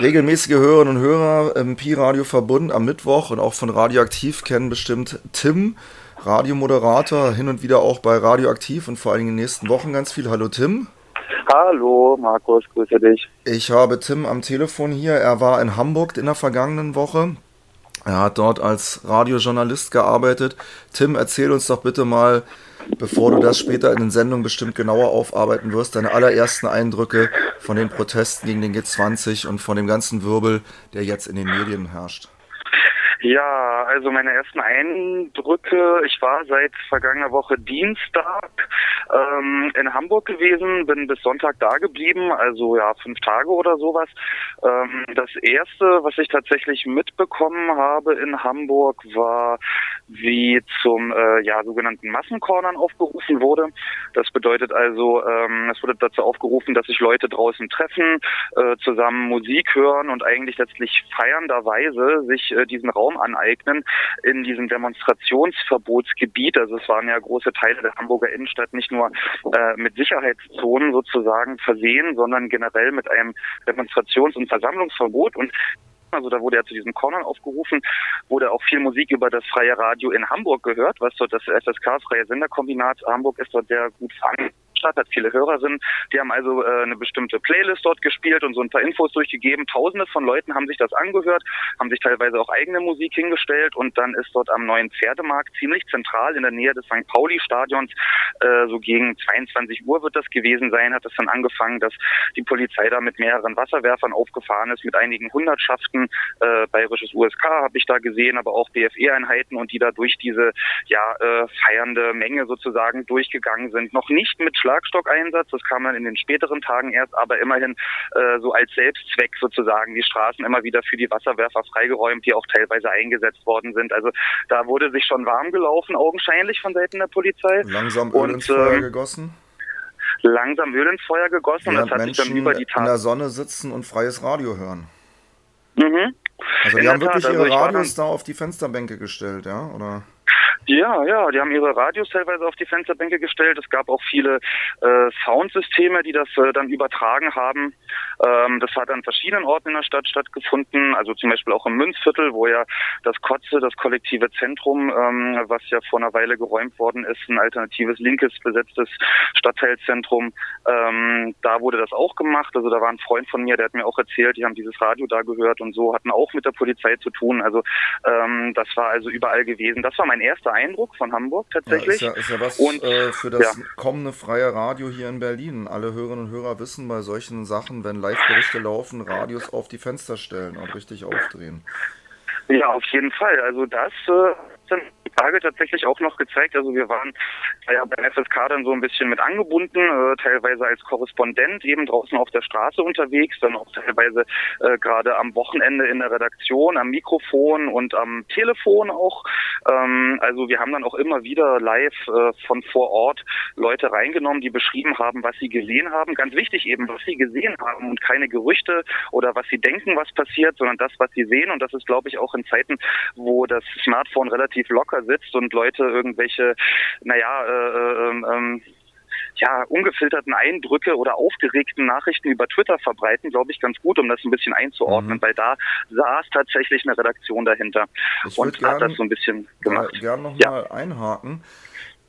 Regelmäßige Hörerinnen und Hörer im Pi-Radio Verbund am Mittwoch und auch von Radioaktiv kennen bestimmt Tim, Radiomoderator, hin und wieder auch bei Radioaktiv und vor allem in den nächsten Wochen ganz viel. Hallo Tim. Hallo Markus, grüße dich. Ich habe Tim am Telefon hier. Er war in Hamburg in der vergangenen Woche. Er hat dort als Radiojournalist gearbeitet. Tim, erzähl uns doch bitte mal, bevor du das später in den Sendungen bestimmt genauer aufarbeiten wirst, deine allerersten Eindrücke von den Protesten gegen den G20 und von dem ganzen Wirbel, der jetzt in den Medien herrscht. Ja, also meine ersten Eindrücke, ich war seit vergangener Woche Dienstag ähm, in Hamburg gewesen, bin bis Sonntag da geblieben, also ja, fünf Tage oder sowas. Ähm, das erste, was ich tatsächlich mitbekommen habe in Hamburg, war, wie zum äh, ja, sogenannten Massencornern aufgerufen wurde. Das bedeutet also, ähm, es wurde dazu aufgerufen, dass sich Leute draußen treffen, äh, zusammen Musik hören und eigentlich letztlich feiernderweise sich äh, diesen Raum aneignen in diesem Demonstrationsverbotsgebiet. Also es waren ja große Teile der Hamburger Innenstadt nicht nur äh, mit Sicherheitszonen sozusagen versehen, sondern generell mit einem Demonstrations- und Versammlungsverbot. Und also da wurde ja zu diesen Cornern aufgerufen, wurde auch viel Musik über das freie Radio in Hamburg gehört, was dort das FSK, Freie Senderkombinat Hamburg ist dort sehr gut verankert Stadt, hat viele Hörerinnen. Die haben also äh, eine bestimmte Playlist dort gespielt und so ein paar Infos durchgegeben. Tausende von Leuten haben sich das angehört, haben sich teilweise auch eigene Musik hingestellt und dann ist dort am neuen Pferdemarkt ziemlich zentral in der Nähe des St. Pauli-Stadions, äh, so gegen 22 Uhr wird das gewesen sein, hat es dann angefangen, dass die Polizei da mit mehreren Wasserwerfern aufgefahren ist, mit einigen Hundertschaften. Äh, bayerisches USK habe ich da gesehen, aber auch BFE-Einheiten und die da durch diese ja äh, feiernde Menge sozusagen durchgegangen sind. Noch nicht mit Schlag Schlagstockeinsatz. Das kam dann in den späteren Tagen erst, aber immerhin äh, so als Selbstzweck sozusagen die Straßen immer wieder für die Wasserwerfer freigeräumt, die auch teilweise eingesetzt worden sind. Also da wurde sich schon warm gelaufen, augenscheinlich von Seiten der Polizei. Langsam Öl ins Feuer ähm, gegossen? Langsam Öl ins Feuer gegossen. Während und das hat Menschen sich dann über die Tat in der Sonne sitzen und freies Radio hören. Mhm. Also die haben wirklich Tat, ihre also Radios da auf die Fensterbänke gestellt, ja? Oder? Ja, ja, die haben ihre Radios teilweise auf die Fensterbänke gestellt. Es gab auch viele äh, Soundsysteme, die das äh, dann übertragen haben. Ähm, das hat an verschiedenen Orten in der Stadt stattgefunden, also zum Beispiel auch im Münzviertel, wo ja das Kotze, das kollektive Zentrum, ähm, was ja vor einer Weile geräumt worden ist, ein alternatives linkes besetztes Stadtteilzentrum, ähm, da wurde das auch gemacht. Also da war ein Freund von mir, der hat mir auch erzählt, die haben dieses Radio da gehört und so, hatten auch mit der Polizei zu tun. Also ähm, das war also überall gewesen. Das war mein erster Eindruck von Hamburg tatsächlich. Ja, ist, ja, ist ja was und, äh, für das ja. kommende freie Radio hier in Berlin. Alle Hörerinnen und Hörer wissen bei solchen Sachen, wenn Live-Berichte laufen, Radios auf die Fenster stellen und richtig aufdrehen. Ja, auf jeden Fall. Also das äh, die Tage tatsächlich auch noch gezeigt. Also wir waren ja beim FSK dann so ein bisschen mit angebunden, äh, teilweise als Korrespondent eben draußen auf der Straße unterwegs, dann auch teilweise äh, gerade am Wochenende in der Redaktion, am Mikrofon und am Telefon auch. Ähm, also wir haben dann auch immer wieder live äh, von vor Ort Leute reingenommen, die beschrieben haben, was sie gesehen haben. Ganz wichtig eben, was sie gesehen haben und keine Gerüchte oder was sie denken, was passiert, sondern das, was sie sehen. Und das ist, glaube ich, auch in Zeiten, wo das Smartphone relativ locker sitzt und Leute irgendwelche, naja, äh, äh, ähm, ähm, ja, ungefilterten Eindrücke oder aufgeregten Nachrichten über Twitter verbreiten, glaube ich, ganz gut, um das ein bisschen einzuordnen, mhm. weil da saß tatsächlich eine Redaktion dahinter ich und gern, hat das so ein bisschen gemacht. Gerne nochmal ja. einhaken.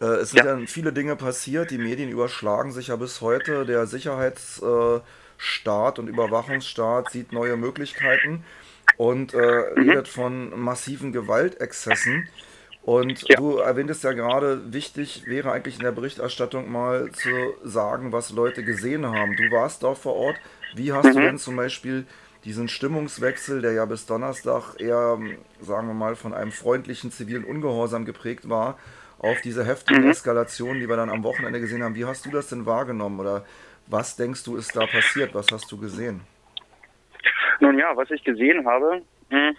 Äh, es sind ja. ja. viele Dinge passiert, die Medien überschlagen sich ja bis heute. Der Sicherheitsstaat und Überwachungsstaat sieht neue Möglichkeiten und äh, mhm. redet von massiven Gewaltexzessen. Und ja. du erwähntest ja gerade, wichtig wäre eigentlich in der Berichterstattung mal zu sagen, was Leute gesehen haben. Du warst dort vor Ort. Wie hast mhm. du denn zum Beispiel diesen Stimmungswechsel, der ja bis Donnerstag eher, sagen wir mal, von einem freundlichen zivilen Ungehorsam geprägt war, auf diese heftigen mhm. Eskalationen, die wir dann am Wochenende gesehen haben. Wie hast du das denn wahrgenommen oder was denkst du ist da passiert? Was hast du gesehen? Nun ja, was ich gesehen habe, hm,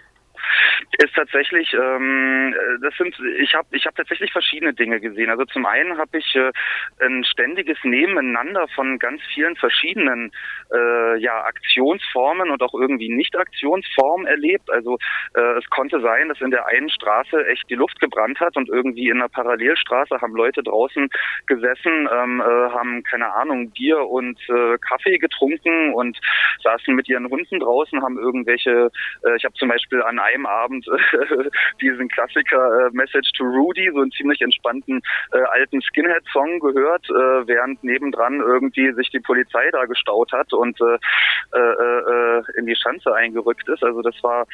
ist tatsächlich, ähm, das sind, ich habe ich hab tatsächlich verschiedene Dinge gesehen. Also zum einen habe ich äh, ein ständiges Nebeneinander von ganz vielen verschiedenen äh, ja, Aktionsformen und auch irgendwie Nicht-Aktionsformen erlebt. Also äh, es konnte sein, dass in der einen Straße echt die Luft gebrannt hat und irgendwie in einer Parallelstraße haben Leute draußen gesessen, ähm, äh, haben keine Ahnung Bier und äh, Kaffee getrunken und saßen mit ihren Hunden draußen, haben irgendwelche, äh, ich habe zum Beispiel an einem Abend äh, diesen Klassiker äh, Message to Rudy, so einen ziemlich entspannten äh, alten Skinhead-Song gehört, äh, während nebendran irgendwie sich die Polizei da gestaut hat und äh, äh, äh, in die Schanze eingerückt ist. Also das war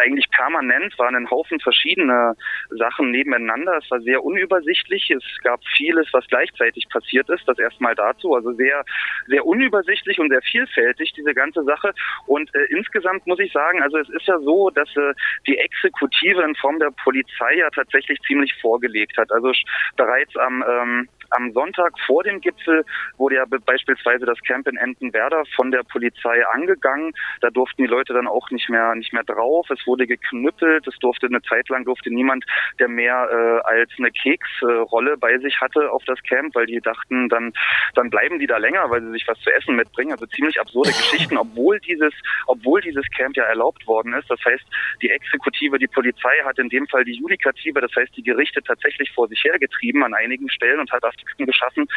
eigentlich permanent waren ein Haufen verschiedene Sachen nebeneinander. Es war sehr unübersichtlich. Es gab vieles, was gleichzeitig passiert ist. Das erstmal dazu. Also sehr, sehr unübersichtlich und sehr vielfältig, diese ganze Sache. Und äh, insgesamt muss ich sagen, also es ist ja so, dass äh, die Exekutive in Form der Polizei ja tatsächlich ziemlich vorgelegt hat. Also bereits am ähm, am Sonntag vor dem Gipfel wurde ja beispielsweise das Camp in Entenwerder von der Polizei angegangen. Da durften die Leute dann auch nicht mehr nicht mehr drauf. Es wurde geknüppelt. Es durfte eine Zeit lang durfte niemand, der mehr äh, als eine Keksrolle bei sich hatte, auf das Camp, weil die dachten, dann dann bleiben die da länger, weil sie sich was zu essen mitbringen. Also ziemlich absurde Geschichten, obwohl dieses obwohl dieses Camp ja erlaubt worden ist. Das heißt, die Exekutive, die Polizei hat in dem Fall die Judikative, das heißt die Gerichte tatsächlich vor sich hergetrieben an einigen Stellen und hat Konstrukten geschaffen.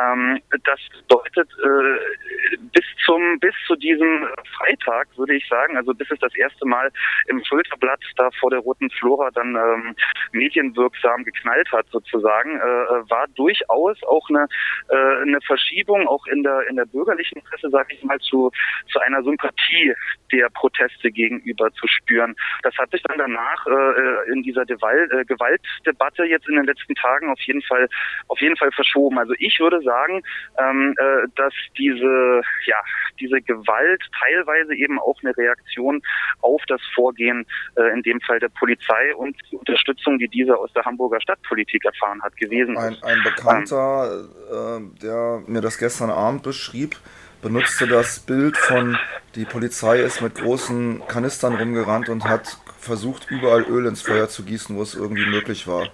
Ähm, das bedeutet, äh, bis zum bis zu diesem Freitag würde ich sagen, also bis es das erste Mal im Schulterblatt da vor der roten Flora dann ähm, medienwirksam geknallt hat sozusagen, äh, war durchaus auch eine, äh, eine Verschiebung auch in der in der bürgerlichen Presse, sage ich mal, zu zu einer Sympathie der Proteste gegenüber zu spüren. Das hat sich dann danach äh, in dieser Gewalt, äh, Gewaltdebatte jetzt in den letzten Tagen auf jeden Fall auf jeden Fall verschoben. Also ich würde sagen, ähm, äh, dass diese, ja, diese Gewalt teilweise eben auch eine Reaktion auf das Vorgehen, äh, in dem Fall der Polizei und die Unterstützung, die diese aus der Hamburger Stadtpolitik erfahren hat, gewesen ist. Ein, ein Bekannter, ähm, äh, der mir das gestern Abend beschrieb, benutzte das Bild von, die Polizei ist mit großen Kanistern rumgerannt und hat versucht, überall Öl ins Feuer zu gießen, wo es irgendwie möglich war.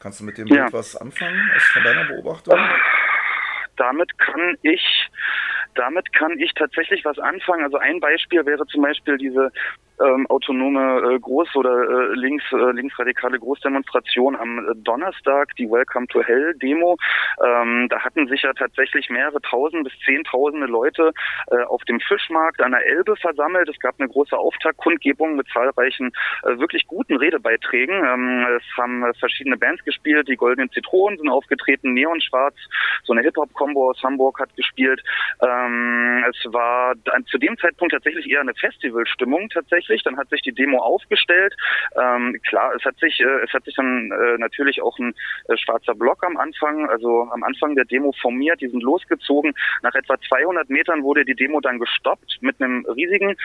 Kannst du mit dem ja. Bild was anfangen, aus von deiner Beobachtung? Damit kann ich, damit kann ich tatsächlich was anfangen. Also ein Beispiel wäre zum Beispiel diese ähm, autonome äh, Groß- oder äh, links äh, linksradikale Großdemonstration am äh, Donnerstag, die Welcome to Hell Demo. Ähm, da hatten sich ja tatsächlich mehrere tausend bis zehntausende Leute äh, auf dem Fischmarkt an der Elbe versammelt. Es gab eine große Auftaktkundgebung mit zahlreichen äh, wirklich guten Redebeiträgen. Ähm, es haben äh, verschiedene Bands gespielt, die Goldenen Zitronen sind aufgetreten, Neon Schwarz, so eine Hip-Hop-Kombo aus Hamburg hat gespielt. Ähm, es war zu dem Zeitpunkt tatsächlich eher eine Festivalstimmung tatsächlich tatsächlich. Dann hat sich die Demo aufgestellt. Ähm, klar, es hat sich, äh, es hat sich dann äh, natürlich auch ein äh, schwarzer Block am Anfang, also am Anfang der Demo formiert. Die sind losgezogen. Nach etwa 200 Metern wurde die Demo dann gestoppt mit einem riesigen,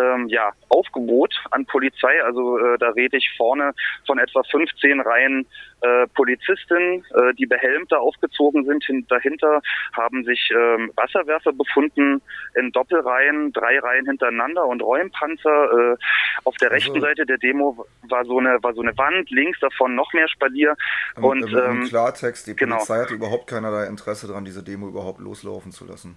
ähm, ja, Aufgebot an Polizei. Also äh, da rede ich vorne von etwa 15 Reihen äh, Polizistinnen, äh, die behelmt da aufgezogen sind. Hin, dahinter haben sich ähm, Wasserwerfer befunden in Doppelreihen, drei Reihen hintereinander und Räumpanzer. Äh, auf der rechten also, Seite der Demo war so eine war so eine Wand, links davon noch mehr Spalier. Und, im ähm, Klartext, die genau. Polizei genau. hatte überhaupt keinerlei Interesse daran, diese Demo überhaupt loslaufen zu lassen.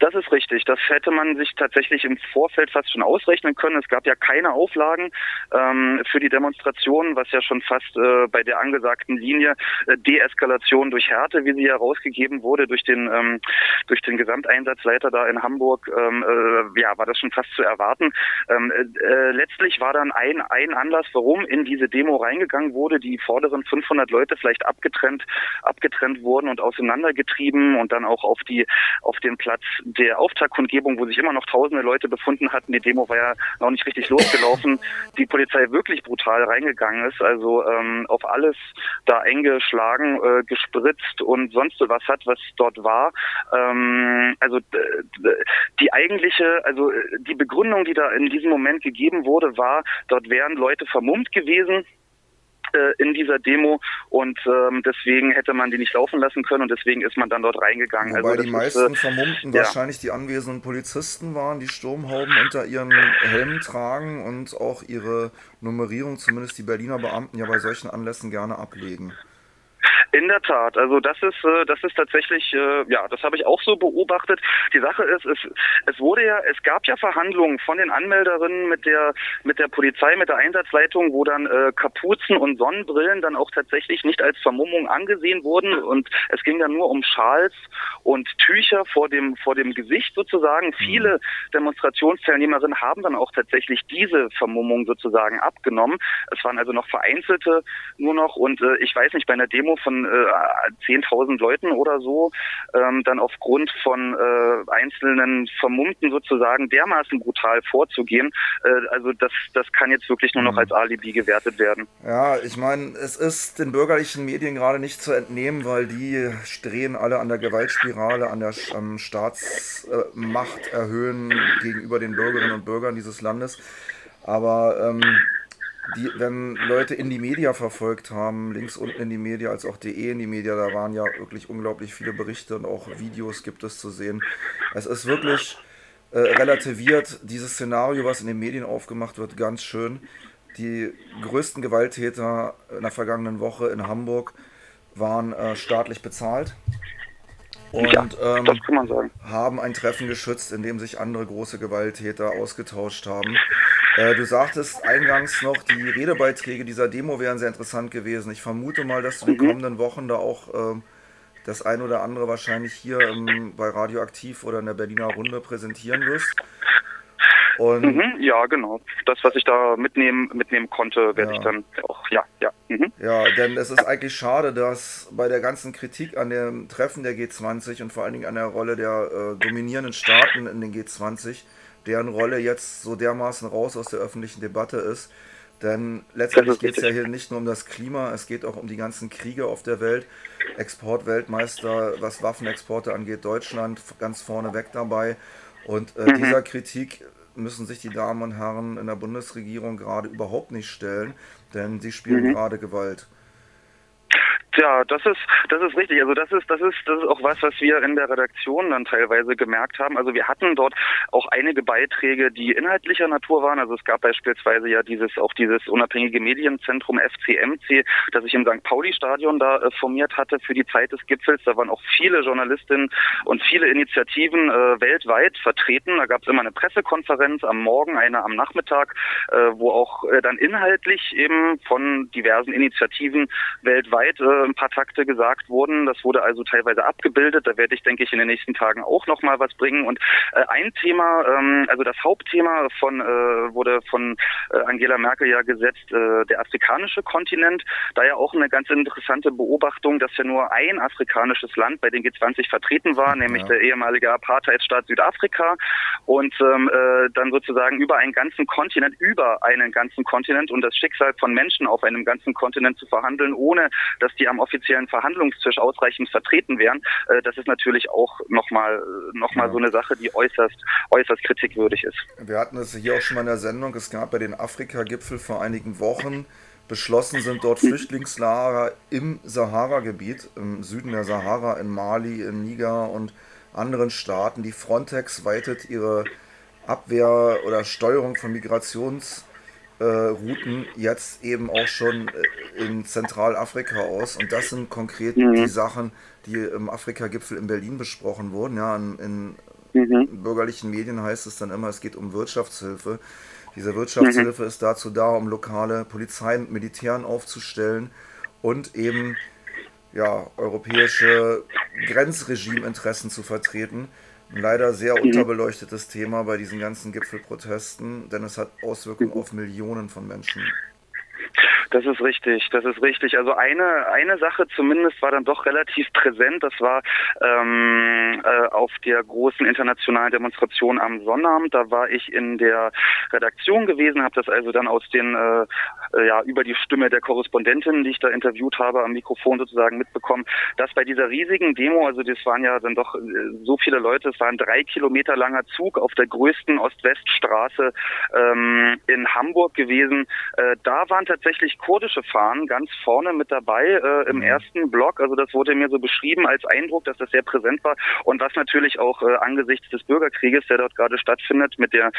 Das ist richtig. Das hätte man sich tatsächlich im Vorfeld fast schon ausrechnen können. Es gab ja keine Auflagen ähm, für die Demonstration, was ja schon fast äh, bei der angesagten Linie äh, Deeskalation durch Härte, wie sie herausgegeben wurde durch den ähm, durch den Gesamteinsatzleiter da in Hamburg, ähm, äh, ja, war das schon fast zu erwarten. Ähm, äh, letztlich war dann ein ein Anlass, warum in diese Demo reingegangen wurde, die vorderen 500 Leute vielleicht abgetrennt abgetrennt wurden und auseinandergetrieben und dann auch auf die auf den Platz der Auftaktkundgebung, wo sich immer noch tausende Leute befunden hatten, die Demo war ja noch nicht richtig losgelaufen, die Polizei wirklich brutal reingegangen ist, also ähm, auf alles da eingeschlagen, äh, gespritzt und sonst was hat, was dort war. Ähm, also die eigentliche, also die Begründung, die da in diesem Moment gegeben wurde, war, dort wären Leute vermummt gewesen, äh, in dieser Demo und ähm, deswegen hätte man die nicht laufen lassen können und deswegen ist man dann dort reingegangen. Wobei also die meisten ist, äh, Vermummten ja. wahrscheinlich die anwesenden Polizisten waren, die Sturmhauben unter ihren Helmen tragen und auch ihre Nummerierung, zumindest die Berliner Beamten, ja bei solchen Anlässen gerne ablegen. In der Tat, also das ist äh, das ist tatsächlich äh, ja, das habe ich auch so beobachtet. Die Sache ist, es es wurde ja es gab ja Verhandlungen von den Anmelderinnen mit der mit der Polizei, mit der Einsatzleitung, wo dann äh, Kapuzen und Sonnenbrillen dann auch tatsächlich nicht als Vermummung angesehen wurden und es ging dann nur um Schals und Tücher vor dem vor dem Gesicht sozusagen. Mhm. Viele Demonstrationsteilnehmerinnen haben dann auch tatsächlich diese Vermummung sozusagen abgenommen. Es waren also noch vereinzelte nur noch und äh, ich weiß nicht bei einer Demo von äh, 10.000 Leuten oder so ähm, dann aufgrund von äh, einzelnen Vermummten sozusagen dermaßen brutal vorzugehen. Äh, also das, das kann jetzt wirklich nur noch mhm. als Alibi gewertet werden. Ja, ich meine, es ist den bürgerlichen Medien gerade nicht zu entnehmen, weil die drehen alle an der Gewaltspirale, an der am Staatsmacht erhöhen gegenüber den Bürgerinnen und Bürgern dieses Landes. Aber ähm, die, wenn Leute in die Media verfolgt haben, links unten in die Media als auch DE in die Media, da waren ja wirklich unglaublich viele Berichte und auch Videos gibt es zu sehen. Es ist wirklich äh, relativiert dieses Szenario, was in den Medien aufgemacht wird, ganz schön. Die größten Gewalttäter in der vergangenen Woche in Hamburg waren äh, staatlich bezahlt und ja, ähm, haben ein Treffen geschützt, in dem sich andere große Gewalttäter ausgetauscht haben. Äh, du sagtest eingangs noch, die Redebeiträge dieser Demo wären sehr interessant gewesen. Ich vermute mal, dass du in den mhm. kommenden Wochen da auch äh, das ein oder andere wahrscheinlich hier ähm, bei Radioaktiv oder in der Berliner Runde präsentieren wirst. Und mhm, ja, genau. Das, was ich da mitnehmen, mitnehmen konnte, werde ja. ich dann auch, ja, ja. Mhm. Ja, denn es ist eigentlich schade, dass bei der ganzen Kritik an dem Treffen der G20 und vor allen Dingen an der Rolle der äh, dominierenden Staaten in den G20 deren Rolle jetzt so dermaßen raus aus der öffentlichen Debatte ist. Denn letztendlich geht es ja hier nicht nur um das Klima, es geht auch um die ganzen Kriege auf der Welt. Exportweltmeister, was Waffenexporte angeht, Deutschland ganz vorne weg dabei. Und äh, mhm. dieser Kritik müssen sich die Damen und Herren in der Bundesregierung gerade überhaupt nicht stellen, denn sie spielen mhm. gerade Gewalt. Ja, das ist das ist richtig. Also das ist das ist das ist auch was, was wir in der Redaktion dann teilweise gemerkt haben. Also wir hatten dort auch einige Beiträge, die inhaltlicher Natur waren. Also es gab beispielsweise ja dieses auch dieses unabhängige Medienzentrum FCMC, das sich im St. Pauli Stadion da äh, formiert hatte für die Zeit des Gipfels. Da waren auch viele Journalistinnen und viele Initiativen äh, weltweit vertreten. Da gab es immer eine Pressekonferenz am Morgen, eine am Nachmittag, äh, wo auch äh, dann inhaltlich eben von diversen Initiativen weltweit äh, ein paar Takte gesagt wurden. Das wurde also teilweise abgebildet. Da werde ich, denke ich, in den nächsten Tagen auch noch mal was bringen. Und äh, ein Thema, ähm, also das Hauptthema von äh, wurde von äh, Angela Merkel ja gesetzt, der afrikanische Kontinent. Da ja auch eine ganz interessante Beobachtung, dass ja nur ein afrikanisches Land bei den G20 vertreten war, nämlich ja. der ehemalige Apartheidstaat Südafrika. Und ähm, äh, dann sozusagen über einen ganzen Kontinent, über einen ganzen Kontinent und das Schicksal von Menschen auf einem ganzen Kontinent zu verhandeln, ohne dass die am offiziellen Verhandlungstisch ausreichend vertreten wären, äh, das ist natürlich auch nochmal noch mal ja. so eine Sache, die äußerst, äußerst kritikwürdig ist. Wir hatten es hier auch schon mal in der Sendung, es gab bei den Afrika-Gipfel vor einigen Wochen beschlossen sind dort Flüchtlingslager im Sahara-Gebiet, im Süden der Sahara, in Mali, in Niger und anderen Staaten. Die Frontex weitet ihre Abwehr oder Steuerung von Migrations- äh, Routen jetzt eben auch schon äh, in Zentralafrika aus. Und das sind konkret mhm. die Sachen, die im Afrika-Gipfel in Berlin besprochen wurden. Ja, in, in mhm. bürgerlichen Medien heißt es dann immer, es geht um Wirtschaftshilfe. Diese Wirtschaftshilfe mhm. ist dazu da, um lokale Polizei und Militären aufzustellen und eben ja, europäische Grenzregimeinteressen zu vertreten ein leider sehr mhm. unterbeleuchtetes Thema bei diesen ganzen Gipfelprotesten, denn es hat Auswirkungen auf Millionen von Menschen. Das ist richtig, das ist richtig. Also eine eine Sache zumindest war dann doch relativ präsent. Das war ähm, äh, auf der großen internationalen Demonstration am Sonnabend. Da war ich in der Redaktion gewesen, habe das also dann aus den äh, äh, ja über die Stimme der Korrespondentin, die ich da interviewt habe, am Mikrofon sozusagen mitbekommen, dass bei dieser riesigen Demo, also das waren ja dann doch äh, so viele Leute, es war ein drei Kilometer langer Zug auf der größten Ost-West-Straße ähm, in Hamburg gewesen. Äh, da waren tatsächlich kurdische Fahnen ganz vorne mit dabei äh, im mhm. ersten Block. Also das wurde mir so beschrieben als Eindruck, dass das sehr präsent war und was natürlich auch äh, angesichts des Bürgerkrieges, der dort gerade stattfindet, mit der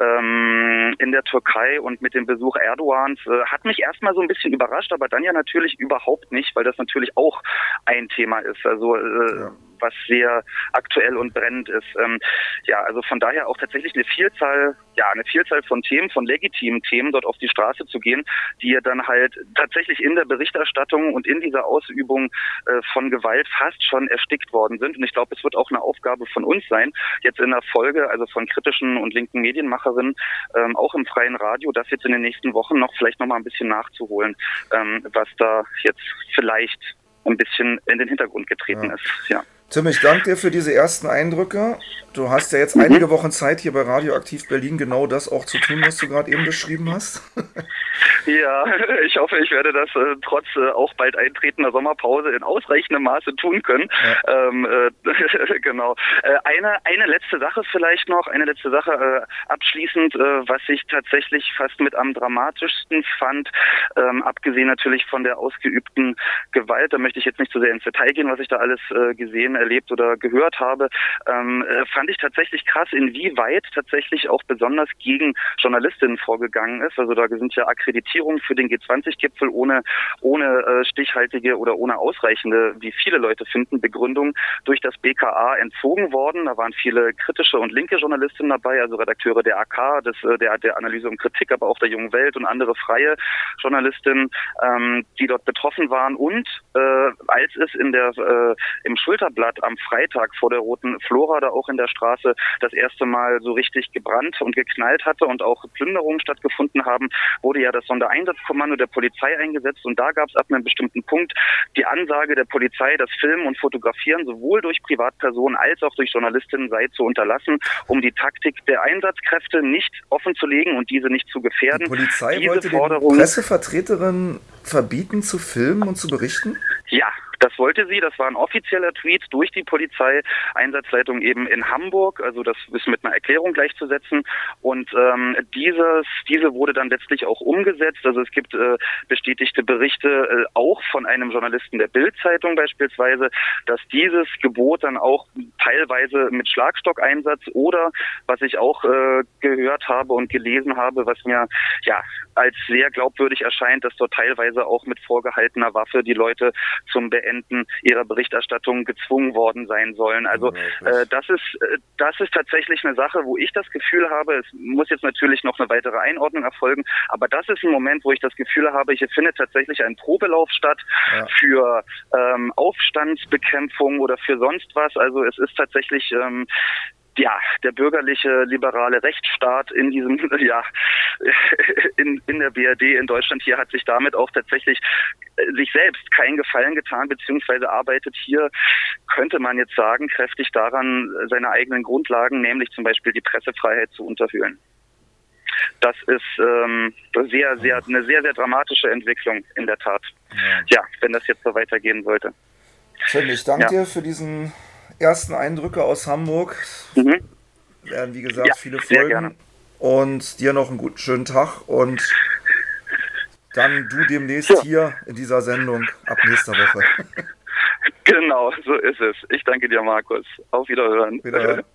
ähm, in der Türkei und mit dem Besuch Erdogans, äh, hat mich erstmal so ein bisschen überrascht, aber dann ja natürlich überhaupt nicht, weil das natürlich auch ein Thema ist. Also äh, ja was sehr aktuell und brennend ist. Ähm, ja, also von daher auch tatsächlich eine Vielzahl, ja, eine Vielzahl von Themen, von legitimen Themen dort auf die Straße zu gehen, die ja dann halt tatsächlich in der Berichterstattung und in dieser Ausübung äh, von Gewalt fast schon erstickt worden sind. Und ich glaube, es wird auch eine Aufgabe von uns sein, jetzt in der Folge, also von kritischen und linken Medienmacherinnen, ähm, auch im freien Radio, das jetzt in den nächsten Wochen noch vielleicht noch mal ein bisschen nachzuholen, ähm, was da jetzt vielleicht ein bisschen in den Hintergrund getreten ja. ist. Ja. Tim, ich danke dir für diese ersten Eindrücke. Du hast ja jetzt mhm. einige Wochen Zeit hier bei Radioaktiv Berlin genau das auch zu tun, was du gerade eben beschrieben hast. Ja, ich hoffe, ich werde das äh, trotz äh, auch bald eintretender Sommerpause in ausreichendem Maße tun können. Ja. Ähm, äh, genau. Äh, eine, eine letzte Sache vielleicht noch, eine letzte Sache äh, abschließend, äh, was ich tatsächlich fast mit am dramatischsten fand, ähm, abgesehen natürlich von der ausgeübten Gewalt, da möchte ich jetzt nicht zu so sehr ins Detail gehen, was ich da alles gesehen, erlebt oder gehört habe, ähm, äh, fand ich tatsächlich krass, inwieweit tatsächlich auch besonders gegen Journalistinnen vorgegangen ist. Also da sind ja Akkreditierungen für den G20-Gipfel ohne, ohne äh, stichhaltige oder ohne ausreichende, wie viele Leute finden, Begründung durch das BKA entzogen worden. Da waren viele kritische und linke Journalistinnen dabei, also Redakteure der AK, des, äh, der, der Analyse und Kritik, aber auch der Jungen Welt und andere freie Journalistinnen, ähm, die dort betroffen waren. Und äh, als es in der, äh, im Schulterblatt am Freitag vor der Roten Flora da auch in der Straße das erste Mal so richtig gebrannt und geknallt hatte und auch Plünderungen stattgefunden haben, wurde ja das Sondereinsatzkommando der Polizei eingesetzt und da gab es ab einem bestimmten Punkt die Ansage der Polizei, das Filmen und Fotografieren sowohl durch Privatpersonen als auch durch Journalistinnen sei zu unterlassen, um die Taktik der Einsatzkräfte nicht offenzulegen und diese nicht zu gefährden. Die Polizei Diese wollte Forderung, den Pressevertreterinnen verbieten zu filmen und zu berichten? Ja, das wollte sie, das war ein offizieller Tweet durch die Polizei, Einsatzleitung eben in Hamburg, also das ist mit einer Erklärung gleichzusetzen. Und ähm, dieses, diese wurde dann letztlich auch umgesetzt. Also es gibt äh, bestätigte Berichte äh, auch von einem Journalisten der Bild-Zeitung beispielsweise, dass dieses Gebot dann auch teilweise mit Schlagstockeinsatz oder was ich auch äh, gehört habe und gelesen habe, was mir ja als sehr glaubwürdig erscheint, dass dort teilweise auch mit vorgehaltener Waffe die Leute zum Beenden ihrer Berichterstattung gezwungen worden sein sollen. Also äh, das ist äh, das ist tatsächlich eine Sache, wo ich das Gefühl habe, es muss jetzt natürlich noch eine weitere Einordnung erfolgen, aber das ist ein Moment, wo ich das Gefühl habe, hier findet tatsächlich ein Probelauf statt ja. für ähm, Aufstandsbekämpfung oder für sonst was. Also es ist tatsächlich ähm, ja, der bürgerliche liberale Rechtsstaat in diesem, ja, in, in der BRD in Deutschland hier hat sich damit auch tatsächlich äh, sich selbst keinen Gefallen getan, beziehungsweise arbeitet hier, könnte man jetzt sagen, kräftig daran, seine eigenen Grundlagen, nämlich zum Beispiel die Pressefreiheit zu unterhöhlen. Das ist ähm, sehr, sehr, eine sehr, sehr dramatische Entwicklung in der Tat. Ja, wenn das jetzt so weitergehen sollte. Schön, ich danke ja. dir für diesen ersten Eindrücke aus Hamburg. Mhm. Werden, wie gesagt, ja, viele Folgen. Und dir noch einen guten, schönen Tag und dann du demnächst ja. hier in dieser Sendung ab nächster Woche. Genau, so ist es. Ich danke dir, Markus. Auf Wiederhören. Wiederhören.